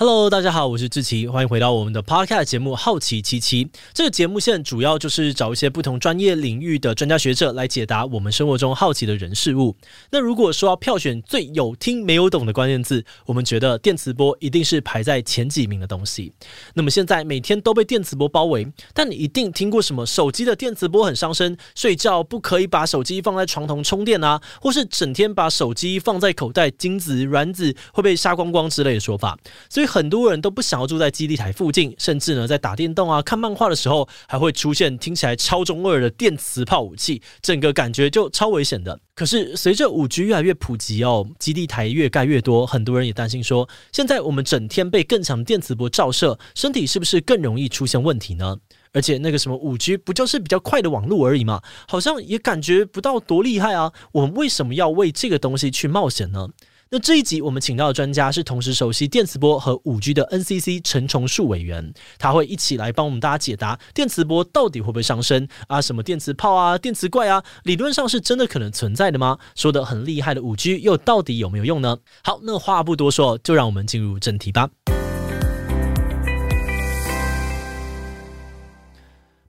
Hello，大家好，我是志奇，欢迎回到我们的 Podcast 节目《好奇七七》。这个节目现在主要就是找一些不同专业领域的专家学者来解答我们生活中好奇的人事物。那如果说要票选最有听没有懂的关键字，我们觉得电磁波一定是排在前几名的东西。那么现在每天都被电磁波包围，但你一定听过什么手机的电磁波很伤身，睡觉不可以把手机放在床头充电啊，或是整天把手机放在口袋，精子卵子会被杀光光之类的说法。所以。很多人都不想要住在基地台附近，甚至呢，在打电动啊、看漫画的时候，还会出现听起来超中二的电磁炮武器，整个感觉就超危险的。可是随着五 G 越来越普及哦，基地台越盖越多，很多人也担心说，现在我们整天被更强的电磁波照射，身体是不是更容易出现问题呢？而且那个什么五 G 不就是比较快的网络而已嘛，好像也感觉不到多厉害啊。我们为什么要为这个东西去冒险呢？那这一集我们请到的专家是同时熟悉电磁波和五 G 的 NCC 陈崇树委员，他会一起来帮我们大家解答电磁波到底会不会伤身啊？什么电磁炮啊、电磁怪啊，理论上是真的可能存在的吗？说的很厉害的五 G 又到底有没有用呢？好，那话不多说，就让我们进入正题吧。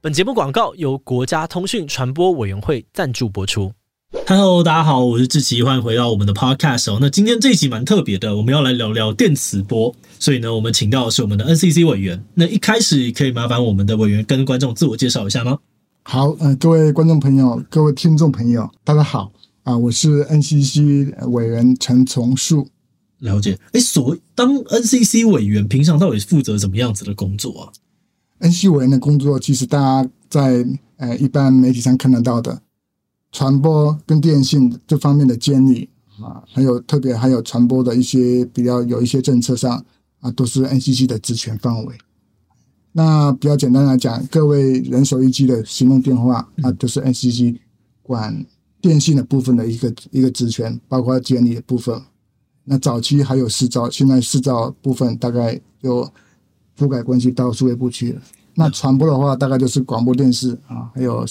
本节目广告由国家通讯传播委员会赞助播出。Hello，大家好，我是志奇，欢迎回到我们的 Podcast 哦。那今天这一集蛮特别的，我们要来聊聊电磁波，所以呢，我们请到的是我们的 NCC 委员。那一开始可以麻烦我们的委员跟观众自我介绍一下吗？好，嗯、呃，各位观众朋友，各位听众朋友，大家好啊、呃，我是 NCC 委员陈从树。了解，哎，所当 NCC 委员，平常到底是负责怎么样子的工作啊？NCC 委员的工作，其实大家在呃一般媒体上看得到的。传播跟电信这方面的监理啊，还有特别还有传播的一些比较有一些政策上啊，都是 NCC 的职权范围。那比较简单来讲，各位人手一机的行动电话啊，都是 NCC 管电信的部分的一个一个职权，包括监理的部分。那早期还有市照，现在市照部分大概就覆盖关系到数位部去了。那传播的话，大概就是广播电视啊，还有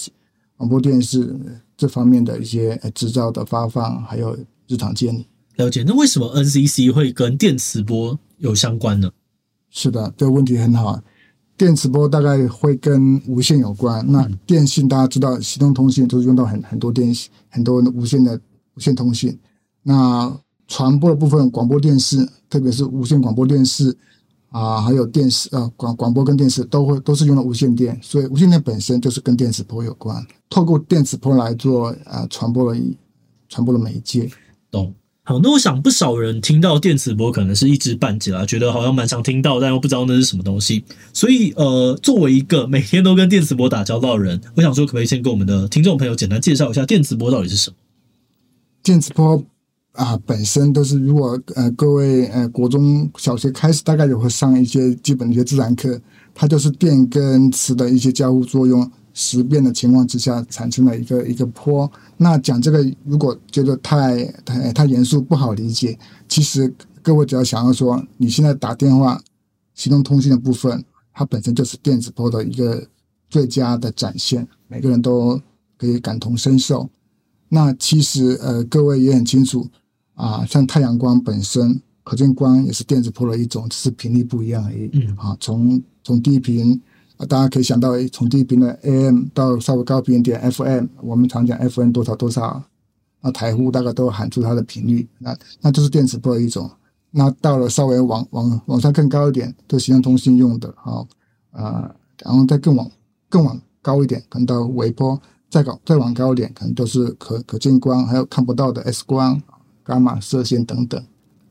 广播电视。这方面的一些执照的发放，还有日常监理。了解。那为什么 NCC 会跟电磁波有相关呢？是的，这个问题很好。电磁波大概会跟无线有关。那电信大家知道，移动通信都是用到很很多电很多无线的无线通信。那传播的部分，广播电视，特别是无线广播电视。啊，还有电视啊，广广播跟电视都会都是用的无线电，所以无线电本身就是跟电磁波有关，透过电磁波来做啊传播的传播的媒介。懂。好，那我想不少人听到电磁波可能是一知半解啦，觉得好像蛮常听到，但又不知道那是什么东西。所以呃，作为一个每天都跟电磁波打交道的人，我想说，可不可以先跟我们的听众朋友简单介绍一下电磁波到底是什么？电磁波。啊，本身都是如果呃各位呃国中小学开始大概也会上一些基本的一些自然课，它就是电跟磁的一些交互作用时变的情况之下产生的一个一个波。那讲这个如果觉得太太太严肃不好理解，其实各位只要想要说你现在打电话、行动通信的部分，它本身就是电子波的一个最佳的展现，每个人都可以感同身受。那其实呃各位也很清楚。啊，像太阳光本身，可见光也是电磁波的一种，只是频率不一样而已。嗯，啊，从从低频，啊，大家可以想到，从低频的 AM 到稍微高频一点 FM，我们常讲 FM 多少多少，那台呼大概都喊出它的频率，那那就是电磁波的一种。那到了稍微往往往上更高一点，都行动通信用的，啊，啊，然后再更往更往高一点，可能到微波，再高再往高一点，可能都是可可见光，还有看不到的 X 光。伽马射线等等，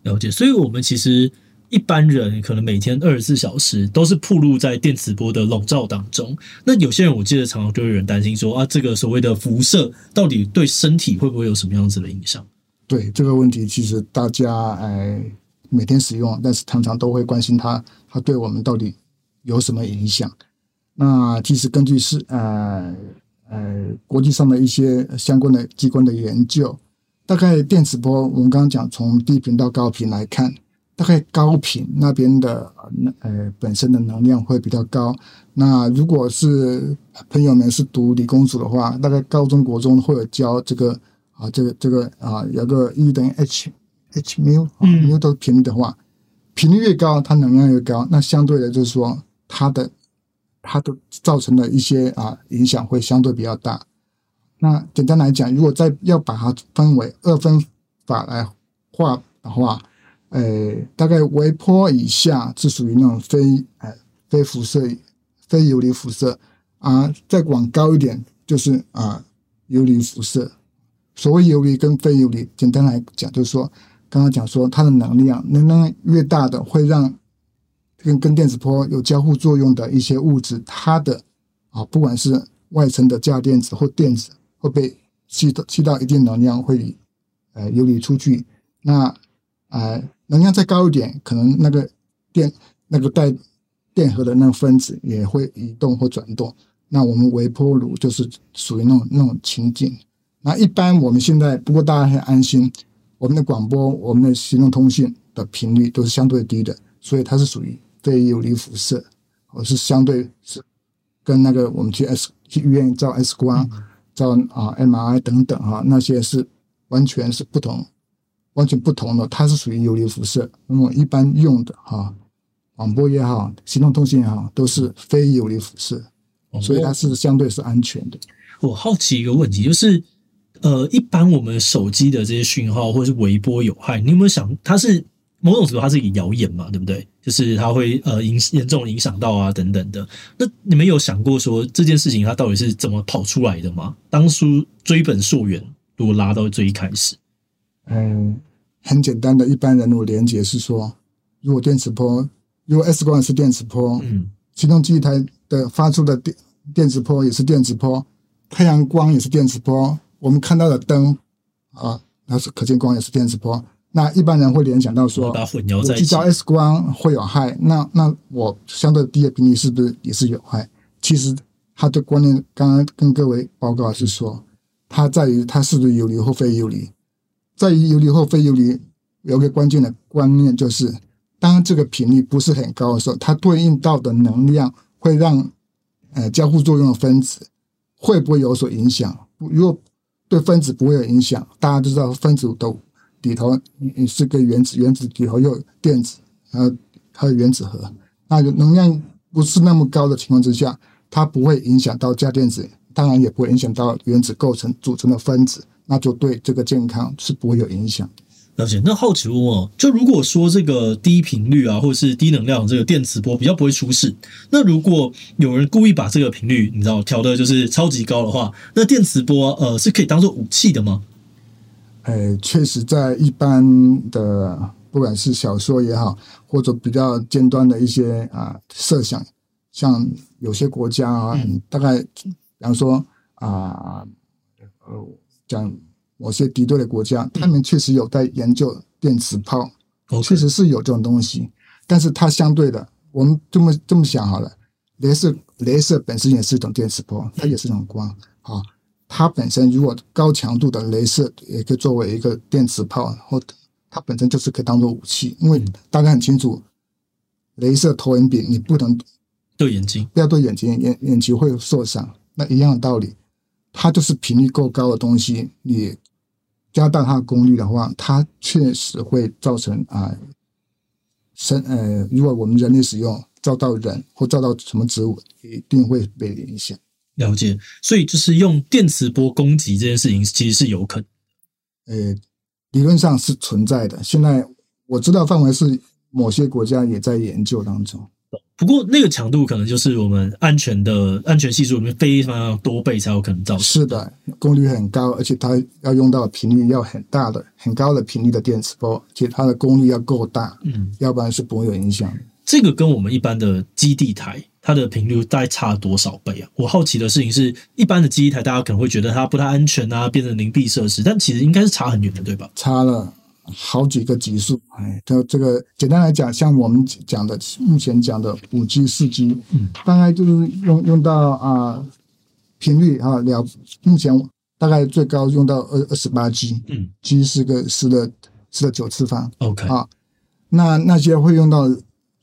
了解。所以，我们其实一般人可能每天二十四小时都是暴露在电磁波的笼罩当中。那有些人，我记得常常就有人担心说啊，这个所谓的辐射到底对身体会不会有什么样子的影响？对这个问题，其实大家哎每天使用，但是常常都会关心它，它对我们到底有什么影响？那其实根据是呃呃国际上的一些相关的机关的研究。大概电磁波，我们刚刚讲从低频到高频来看，大概高频那边的呃本身的能量会比较高。那如果是朋友们是读理工组的话，大概高中国中会有教这个啊，这个这个啊，有个 E 等于 H H 缪，缪的频率的话，频率越高，它能量越高，那相对的就是说它的它的造成的一些啊影响会相对比较大。那简单来讲，如果再要把它分为二分法来画的话，呃，大概微波以下是属于那种非呃非辐射、非游离辐射啊，再往高一点就是啊游离辐射。所谓游离跟非游离，简单来讲就是说，刚刚讲说它的能量，能量越大的，会让跟跟电磁波有交互作用的一些物质，它的啊不管是外层的价电子或电子。会被吸到吸到一定能量，会呃游离出去。那呃能量再高一点，可能那个电那个带电荷的那个分子也会移动或转动。那我们微波炉就是属于那种那种情境。那一般我们现在不过大家很安心，我们的广播、我们的行动通信的频率都是相对低的，所以它是属于非游离辐射，我是相对是跟那个我们去 S 去医院照 X 光。嗯照啊，MRI 等等哈，那些是完全是不同，完全不同的。它是属于有离辐射，那么一般用的哈，广播也好，行动通信也好，都是非有离辐射，所以它是相对是安全的。我好奇一个问题，就是呃，一般我们手机的这些讯号或者是微波有害，你有没有想它是？某种程度，它是一个谣言嘛，对不对？就是它会呃影严重影响到啊等等的。那你们有想过说这件事情它到底是怎么跑出来的吗？当初追本溯源，如果拉到最一开始，嗯，很简单的一般人物连接是说，如果电磁波，如果 X 光是电磁波，嗯，启动记忆台的发出的电电磁波也是电磁波，太阳光也是电磁波，我们看到的灯啊，那是可见光也是电磁波。那一般人会联想到说，我去照 X 光会有害，那那我相对低的频率是不是也是有害？其实它的观念刚刚跟各位报告是说，它在于它是不是游离或非游离，在于游离或非游离，有个关键的观念就是，当这个频率不是很高的时候，它对应到的能量会让呃交互作用的分子会不会有所影响？如果对分子不会有影响，大家都知道分子都。里头你是个原子，原子里头又有电子，呃，还有原子核。那能量不是那么高的情况之下，它不会影响到价电子，当然也不会影响到原子构成组成的分子，那就对这个健康是不会有影响。了解。那好奇问哦，就如果说这个低频率啊，或者是低能量这个电磁波比较不会出事，那如果有人故意把这个频率你知道调的就是超级高的话，那电磁波呃是可以当做武器的吗？呃，确实，在一般的不管是小说也好，或者比较尖端的一些啊设想，像有些国家啊，嗯、大概比方说啊，呃，讲某些敌对的国家，他们确实有在研究电磁炮，确实是有这种东西，但是它相对的，我们这么这么想好了，镭射镭射本身也是一种电磁波，它也是一种光，好。它本身如果高强度的镭射也可以作为一个电磁炮，或它本身就是可以当做武器，因为大家很清楚，镭射投影笔你不能对眼睛，不要对眼睛，眼眼睛会受伤。那一样的道理，它就是频率够高的东西，你加大它的功率的话，它确实会造成啊，生呃，如果我们人类使用照到人或照到什么植物，一定会被影响。了解，所以就是用电磁波攻击这件事情，其实是有可能。呃，理论上是存在的。现在我知道范围是某些国家也在研究当中。不过那个强度可能就是我们安全的安全系数里面非常多倍才有可能造成。是的，功率很高，而且它要用到频率要很大的、很高的频率的电磁波，且它的功率要够大，嗯，要不然是不会有影响。这个跟我们一般的基地台。它的频率大概差多少倍啊？我好奇的事情是，一般的基地台大家可能会觉得它不太安全啊，变成零闭设施，但其实应该是差很远的，对吧？差了好几个级数。哎，它这个简单来讲，像我们讲的目前讲的五 G、四 G，嗯，大概就是用用到啊频率啊了，目前大概最高用到二二十八 G，嗯，G 是个十的十的九次方，OK 啊，那那些会用到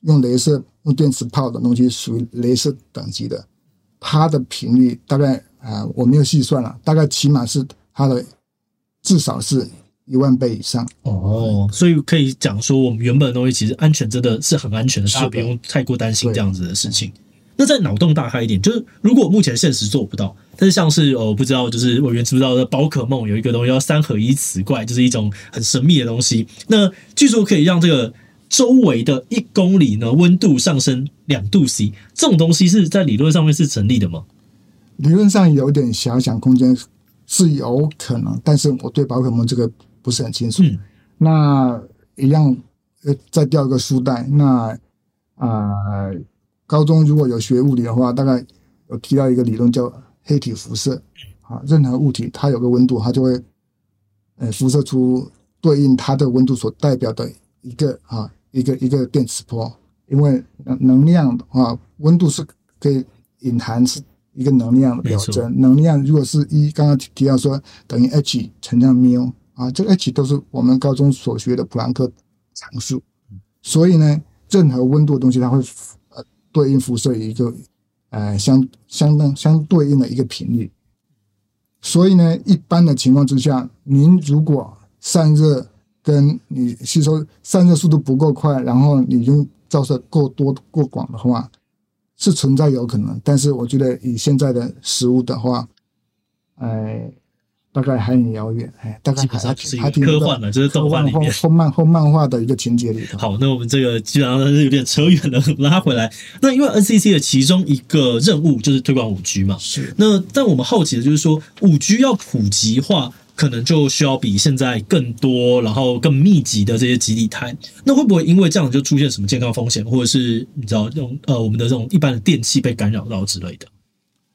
用镭射。用电磁炮的东西属于镭射等级的，它的频率大概啊、呃，我没有细算了，大概起码是它的至少是一万倍以上。哦，所以可以讲说，我们原本的东西其实安全真的是很安全的，大家不用太过担心这样子的事情。那再脑洞大开一点，就是如果目前现实做不到，但是像是我，不知道就是委员知不知道的宝可梦有一个东西叫三合一磁怪，就是一种很神秘的东西。那据说可以让这个周围的一公里呢温度上升两度 C，这种东西是在理论上面是成立的吗？理论上有点遐想空间是有可能，但是我对宝可梦这个不是很清楚。嗯、那一样呃，再掉一个书袋，那啊。呃高中如果有学物理的话，大概有提到一个理论叫黑体辐射啊。任何物体它有个温度，它就会呃辐射出对应它的温度所代表的一个啊一个一个电磁波。因为能量的话，温度是可以隐含是一个能量的表征。能量如果是一，刚刚提到说等于 h 乘上缪啊，这个 h 都是我们高中所学的普朗克常数。所以呢，任何温度的东西它会呃。对应辐射一个，呃，相相当相对应的一个频率，所以呢，一般的情况之下，您如果散热跟你吸收散热速度不够快，然后你用照射够多过广的话，是存在有可能。但是我觉得以现在的实物的话，哎。大概还很遥远，哎，大概基本上是一个科幻的，就是动画里面后 漫后漫画的一个情节里头。好，那我们这个基本上是有点扯远了，拉回来。那因为 NCC 的其中一个任务就是推广五 G 嘛，是。那但我们好奇的就是说，五 G 要普及化，可能就需要比现在更多，然后更密集的这些基地台。那会不会因为这样就出现什么健康风险，或者是你知道这种呃我们的这种一般的电器被干扰到之类的？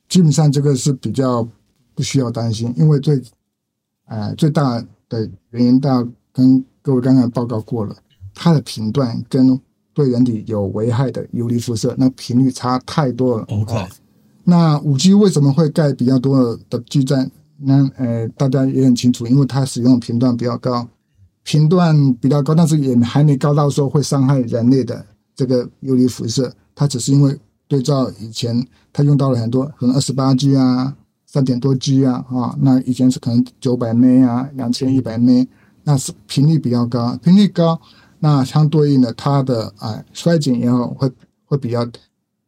基本上这个是比较。不需要担心，因为最，呃，最大的原因，大家跟各位刚刚报告过了，它的频段跟对人体有危害的游离辐射，那频率差太多了。OK，那五 G 为什么会盖比较多的基站？那呃，大家也很清楚，因为它使用频段比较高，频段比较高，但是也还没高到说会伤害人类的这个游离辐射。它只是因为对照以前，它用到了很多，可能二十八 G 啊。三点多 G 啊，啊，那以前是可能九百 M 啊，两千一百 M，那是频率比较高，频率高，那相对应的它的啊衰减也好，会会比较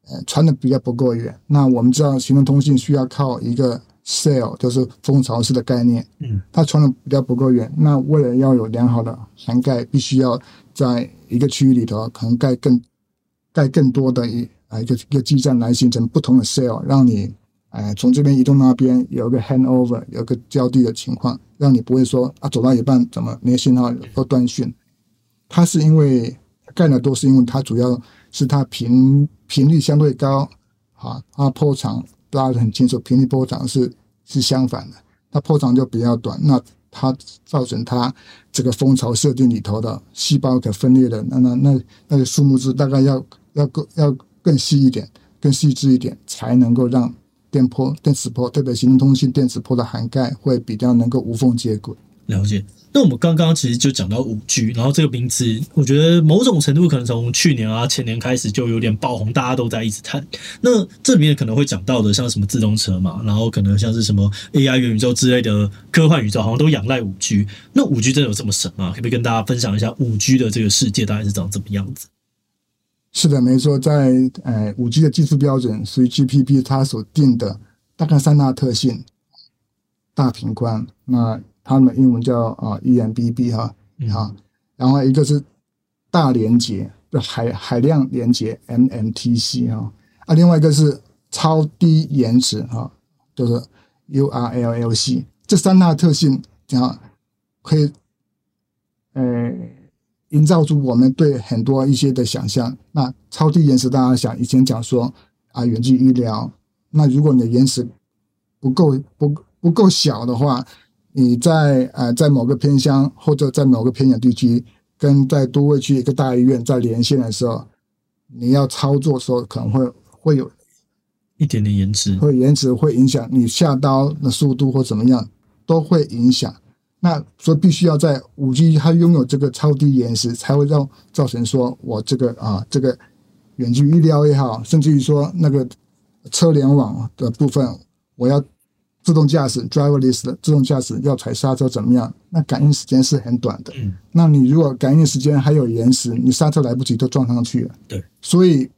呃传的比较不够远。那我们知道，行动通信需要靠一个 cell，就是蜂巢式的概念，嗯，它传的比较不够远。那为了要有良好的涵盖，必须要在一个区域里头，可能盖更盖更多的一啊一个一个基站来形成不同的 sail，让你。哎，从这边移动那边有个 handover，有个交替的情况，让你不会说啊，走到一半怎么没信号或断讯。它是因为盖的多，是因为它主要是它频频率相对高，啊，它波长大家很清楚，频率波长是是相反的，它波长就比较短，那它造成它这个蜂巢设定里头的细胞可分裂的那那那那个数目字大概要要更要更细一点，更细致一点，才能够让。电波、电磁波，特别行动通信电磁波的涵盖会比较能够无缝接轨。了解。那我们刚刚其实就讲到五 G，然后这个名词，我觉得某种程度可能从去年啊、前年开始就有点爆红，大家都在一直谈。那这里面可能会讲到的，像什么自动车嘛，然后可能像是什么 AI 元宇宙之类的科幻宇宙，好像都仰赖五 G。那五 G 真的有这么神吗？可不可以跟大家分享一下五 G 的这个世界大概是长怎么样子？是的，没错，在呃五 G 的技术标准属于 GPP，它所定的大概三大特性：大频宽，那它们英文叫啊 eMBB 哈，好，然后一个是大连接，就海海量连接 MMTC 哈，啊，另外一个是超低延迟哈，就是 URLLC，这三大特性啊可以，呃。营造出我们对很多一些的想象。那超低延迟，大家想以前讲说啊，远距医疗。那如果你的延迟不够不不够小的话，你在呃在某个偏乡或者在某个偏远地区，跟在都会区一个大医院在连线的时候，你要操作的时候可能会会有一点点延迟，会延迟会影响你下刀的速度或怎么样，都会影响。那所以必须要在五 G 它拥有这个超低延时，才会让造成说我这个啊这个远距医疗也好，甚至于说那个车联网的部分，我要自动驾驶 （driverless） 的自动驾驶要踩刹车怎么样？那感应时间是很短的。嗯，那你如果感应时间还有延时，你刹车来不及都撞上去了。对，所以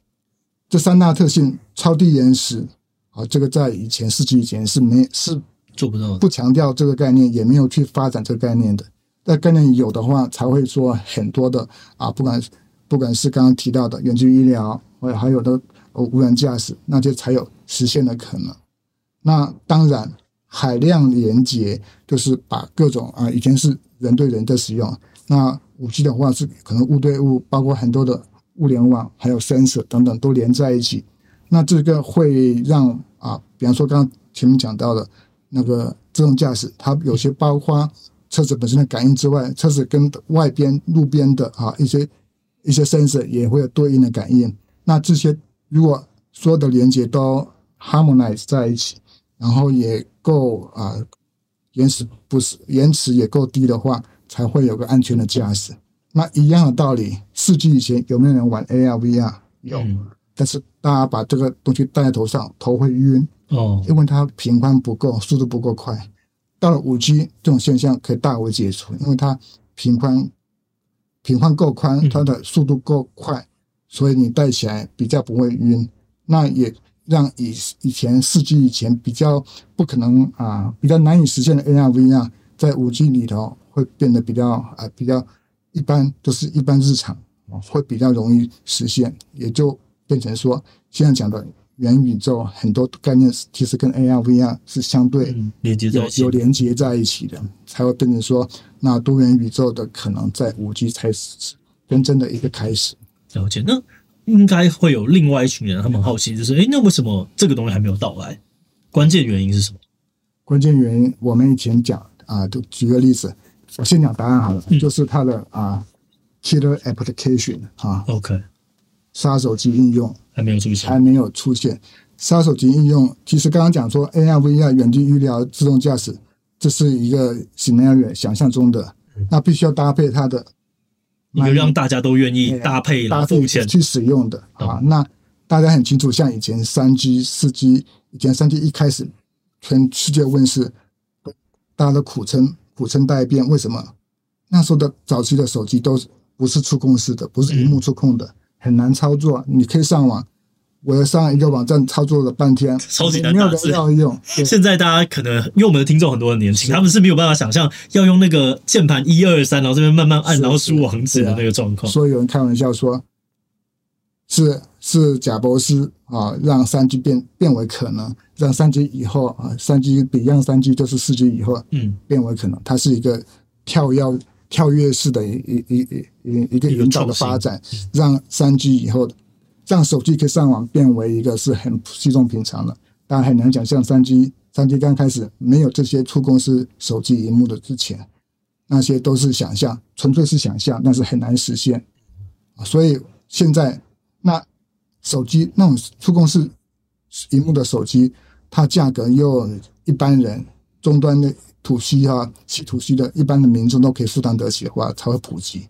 这三大特性，超低延时啊，这个在以前世纪以前是没是做不到的，不强调这个概念，也没有去发展这个概念的。那概念有的话，才会说很多的啊，不管不管是刚刚提到的远距医疗，或者还有的无人驾驶，那就才有实现的可能。那当然，海量连接就是把各种啊，以前是人对人的使用，那五 G 的话是可能物对物，包括很多的物联网，还有 sensor 等等都连在一起。那这个会让啊，比方说刚刚前面讲到的那个自动驾驶，它有些包括车子本身的感应之外，车子跟外边路边的啊一些一些 sensor 也会有对应的感应。那这些如果所有的连接都 harmonize 在一起。然后也够啊，延迟不是延迟也够低的话，才会有个安全的驾驶。那一样的道理，四 G 以前有没有人玩 AR、VR？有，嗯、但是大家把这个东西戴在头上，头会晕哦，因为它频宽不够，速度不够快。到了五 G，这种现象可以大为解除，因为它频宽频宽够宽，它的速度够快，嗯、所以你戴起来比较不会晕。那也。让以以前四 G 以前比较不可能啊，比较难以实现的 AR VR，在五 G 里头会变得比较啊比较一般，都是一般日常，会比较容易实现，也就变成说现在讲的元宇宙很多概念其实跟 AR VR 是相对连接有有连接在一起的，才会变成说那多元宇宙的可能在五 G 才是真正的一个开始。了解呢。应该会有另外一群人，他们好奇，就是，哎，那为什么这个东西还没有到来？关键原因是什么？关键原因，我们以前讲啊，就举个例子，我先讲答案好了，嗯、就是它的啊，killer application 啊，OK，杀手级应用还没有出现，还没有出现。杀手级应用，其实刚刚讲说 AR、VR 远距医疗、自动驾驶，这是一个 scenario 想象中的，那必须要搭配它的。一个让大家都愿意搭配、搭配去使用的啊，那大家很清楚，像以前三 G、四 G，以前三 G 一开始全世界问世，大家都苦撑苦撑待变。为什么？那时候的早期的手机都不是触控式的，不是屏幕触控的，很难操作。你可以上网。我在上一个网站操作了半天，超级难打字。要用。现在大家可能因为我们的听众很多的年轻，他们是没有办法想象要用那个键盘一二三，然后这边慢慢按，然后输网址的那个状况。所以有人开玩笑说，是是贾博士啊，让三 G 变变为可能，让三 G 以后啊，三 G 比让三 G 就是四 G 以后，嗯，变为可能。它是一个跳跃跳跃式的一一一一一个引导的发展，让三 G 以后。让手机可以上网变为一个是很稀松平常的，当然很难讲。像三 G，三 G 刚开始没有这些触控式手机荧幕的之前，那些都是想象，纯粹是想象，但是很难实现。所以现在那手机那种触控式荧幕的手机，它价格又一般人终端的 to C 哈，C 土 C 的一般的民众都可以负担得起的话，才会普及。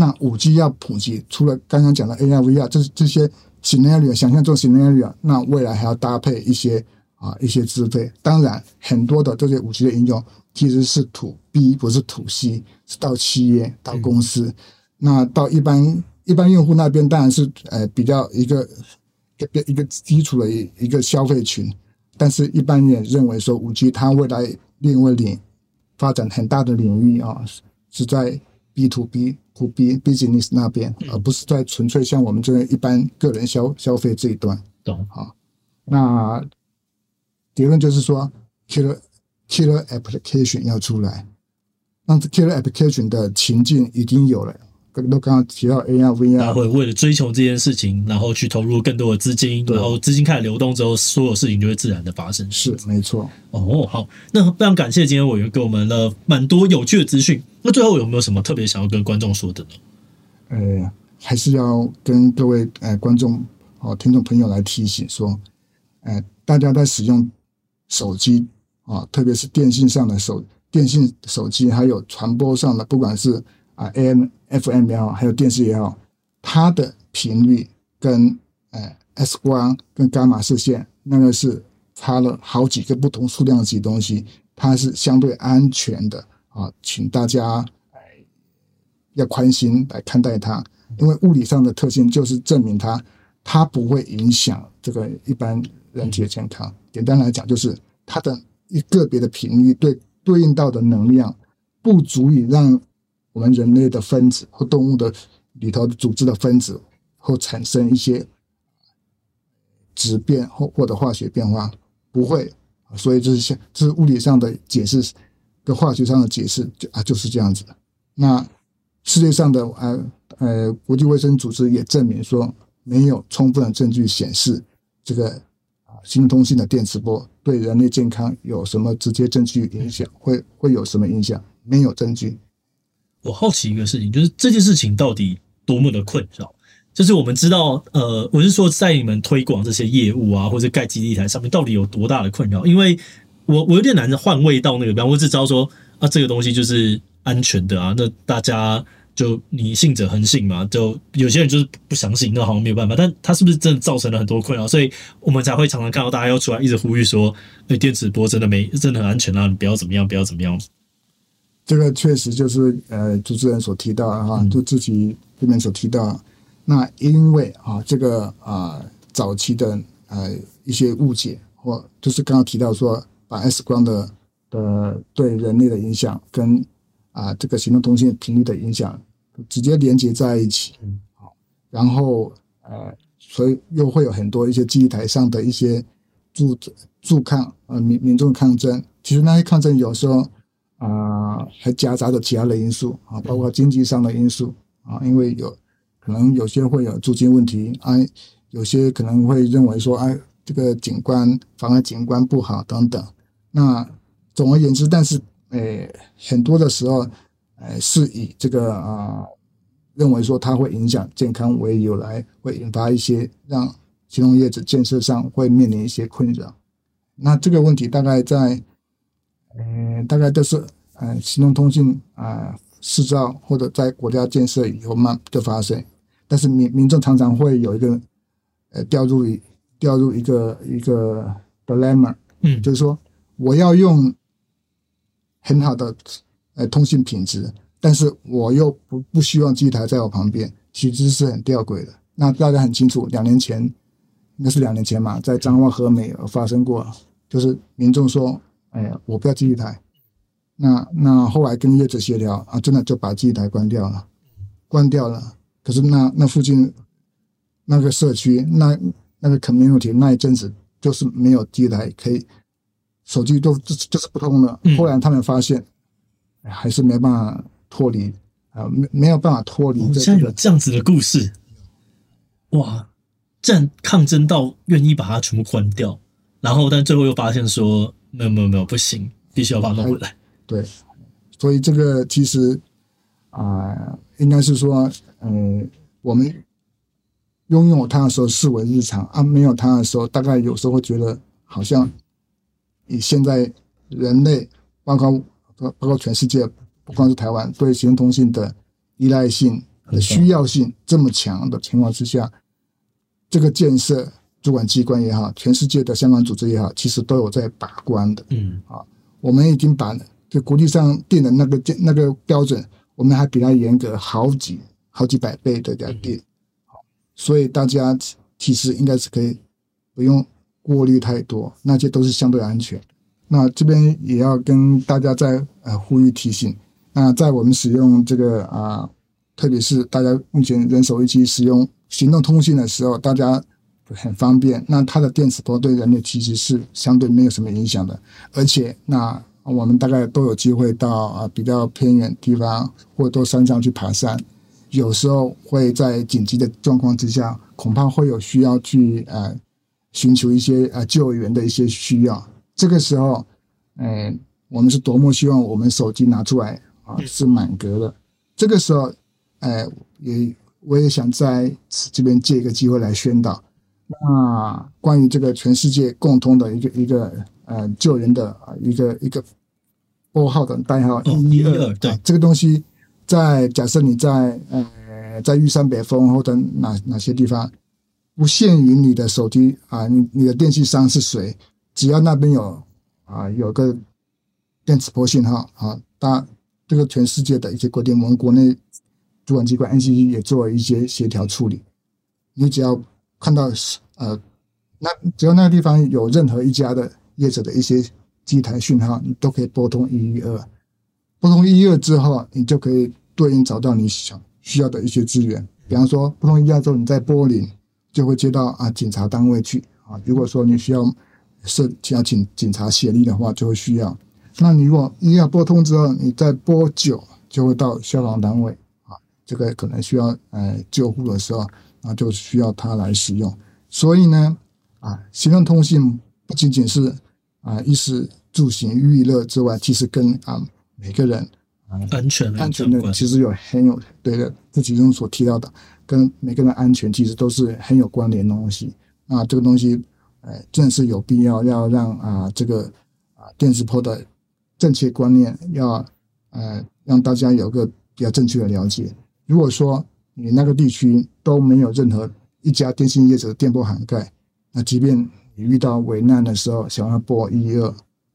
那五 G 要普及，除了刚刚讲的 AR、VR 这这些 scenario 想象中 scenario，那未来还要搭配一些啊一些资费。当然，很多的这些五 G 的应用其实是 to B 不是 to C，是到企业到公司。嗯、那到一般一般用户那边，当然是呃比较一个一个一个基础的一一个消费群。但是，一般人认为说五 G 它未来另外领发展很大的领域啊，是在 B to B。to B business 那边，而不是在纯粹像我们这边一般个人消消费这一端。懂好，那结论就是说，killer killer application 要出来，那 killer application 的情境已经有了。都刚刚提到 AR、VR，他会为了追求这件事情，然后去投入更多的资金，然后资金开始流动之后，所有事情就会自然的发生。是没错。哦，好，那非常感谢今天委员给我们了蛮多有趣的资讯。那最后有没有什么特别想要跟观众说的呢？呃，还是要跟各位呃观众哦听众朋友来提醒说，呃，大家在使用手机啊，特别是电信上的手电信手机，还有传播上的，不管是啊 AM。FM 也好，还有电视也好，它的频率跟呃 X 光跟伽马射线，那个是差了好几个不同数量级东西，它是相对安全的啊，请大家要宽心来看待它，因为物理上的特性就是证明它它不会影响这个一般人体的健康。简单来讲，就是它的一个别的频率对对应到的能量不足以让我们人类的分子或动物的里头的组织的分子或产生一些质变或或者化学变化，不会。所以这是像这是物理上的解释跟化学上的解释，就啊就是这样子。那世界上的呃呃国际卫生组织也证明说，没有充分的证据显示这个啊新通信的电磁波对人类健康有什么直接证据影响，会会有什么影响？没有证据。我好奇一个事情，就是这件事情到底多么的困扰？就是我们知道，呃，我是说在你们推广这些业务啊，或者盖基地台上面，到底有多大的困扰？因为我我有点难换位到那个，比方我只知道说啊，这个东西就是安全的啊，那大家就你信者恒信嘛，就有些人就是不相信，那好像没有办法。但它是不是真的造成了很多困扰？所以我们才会常常看到大家要出来一直呼吁说，哎，电磁波真的没真的很安全啊，不要怎么样，不要怎么样。这个确实就是呃，主持人所提到的哈，就自己这边所提到。那因为啊，这个啊早期的呃一些误解，或就是刚刚提到说，把 X 光的的对人类的影响跟啊这个行动通信频率的影响直接连接在一起，好，然后呃，所以又会有很多一些记忆台上的一些助助抗呃民民众抗争，其实那些抗争有时候啊还夹杂着其他的因素啊，包括经济上的因素啊，因为有。可能有些会有租金问题，啊，有些可能会认为说，哎，这个景观妨碍景观不好等等。那总而言之，但是，诶，很多的时候，诶，是以这个啊，认为说它会影响健康为由来，会引发一些让金融业者建设上会面临一些困扰。那这个问题大概在，呃，大概都是，呃，行动通信啊，试造或者在国家建设以后慢就发生。但是民民众常常会有一个，呃，掉入掉入一个一个 dilemma，嗯，就是说我要用很好的呃通信品质，但是我又不不希望机台在我旁边，其实是很吊诡的。那大家很清楚，两年前那是两年前嘛，在彰化和美发生过，就是民众说，哎呀，我不要机台，那那后来跟业者协调啊，真的就把机台关掉了，关掉了。可是那那附近那个社区那那个 community 那一阵子就是没有机台可以手机都就是就是不通了。后来他们发现还是没办法脱离啊，没没有办法脱离。这样有这样子的故事，哇！战抗争到愿意把它全部关掉，然后但最后又发现说没有没有没有不行，必须要把它弄回来。对，所以这个其实啊，应该是说。嗯，我们拥有它的时候视为日常啊，没有它的时候，大概有时候会觉得好像以现在人类，包括包括全世界，不光是台湾，对行动通信的依赖性的需要性这么强的情况之下，这个建设主管机关也好，全世界的相关组织也好，其实都有在把关的。嗯，啊，我们已经把这国际上定的那个那个标准，我们还比它严格好几。好几百倍的两电，好，所以大家其实应该是可以不用过滤太多，那些都是相对安全。那这边也要跟大家在呃呼吁提醒，那在我们使用这个啊，特别是大家目前人手一机使用行动通信的时候，大家很方便。那它的电磁波对人类其实是相对没有什么影响的，而且那我们大概都有机会到啊比较偏远地方或者到山上去爬山。有时候会在紧急的状况之下，恐怕会有需要去呃寻求一些呃救援的一些需要。这个时候，呃，我们是多么希望我们手机拿出来啊是满格的。这个时候，呃，也我也想在这边借一个机会来宣导，那关于这个全世界共通的一个一个呃救人的一个一个拨号的代号一一二，对这个东西。在假设你在呃在玉山北峰或者哪哪些地方，不限于你的手机啊，你你的电信商是谁，只要那边有啊有个电磁波信号啊，大这个全世界的一些规定，我们国内主管机关 NCC 也做了一些协调处理。你只要看到呃，那只要那个地方有任何一家的业者的一些机台讯号，你都可以拨通一一二。拨通一一二之后，你就可以对应找到你想需要的一些资源。比方说，拨通一一二之后，你再拨零，就会接到啊警察单位去啊。如果说你需要是要请警察协力的话，就会需要。那你如果一一二拨通之后，你再拨九，就会到消防单位啊。这个可能需要呃救护的时候啊，就需要它来使用。所以呢，啊，行动通信不仅仅是啊衣食住行娱乐之外，其实跟啊。每个人啊安全安全的其实有很有对的，这其中所提到的，跟每个人安全其实都是很有关联的东西。那这个东西，呃，正是有必要要让啊这个啊电磁波的正确观念要呃让大家有个比较正确的了解。如果说你那个地区都没有任何一家电信业者的电波涵盖，那即便你遇到危难的时候想要拨一一二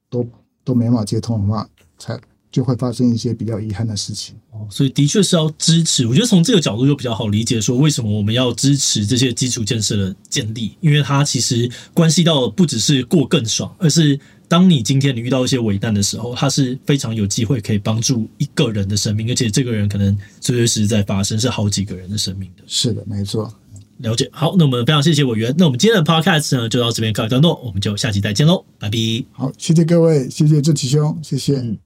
都都没法接通的话，才。就会发生一些比较遗憾的事情哦，所以的确是要支持。我觉得从这个角度就比较好理解，说为什么我们要支持这些基础建设的建立，因为它其实关系到不只是过更爽，而是当你今天你遇到一些危难的时候，它是非常有机会可以帮助一个人的生命，而且这个人可能随随时时在发生，是好几个人的生命的。是的，没错。了解。好，那我们非常谢谢委员。那我们今天的 Podcast 呢，就到这边告一段落，我们就下期再见喽，拜拜。好，谢谢各位，谢谢志奇兄，谢谢。嗯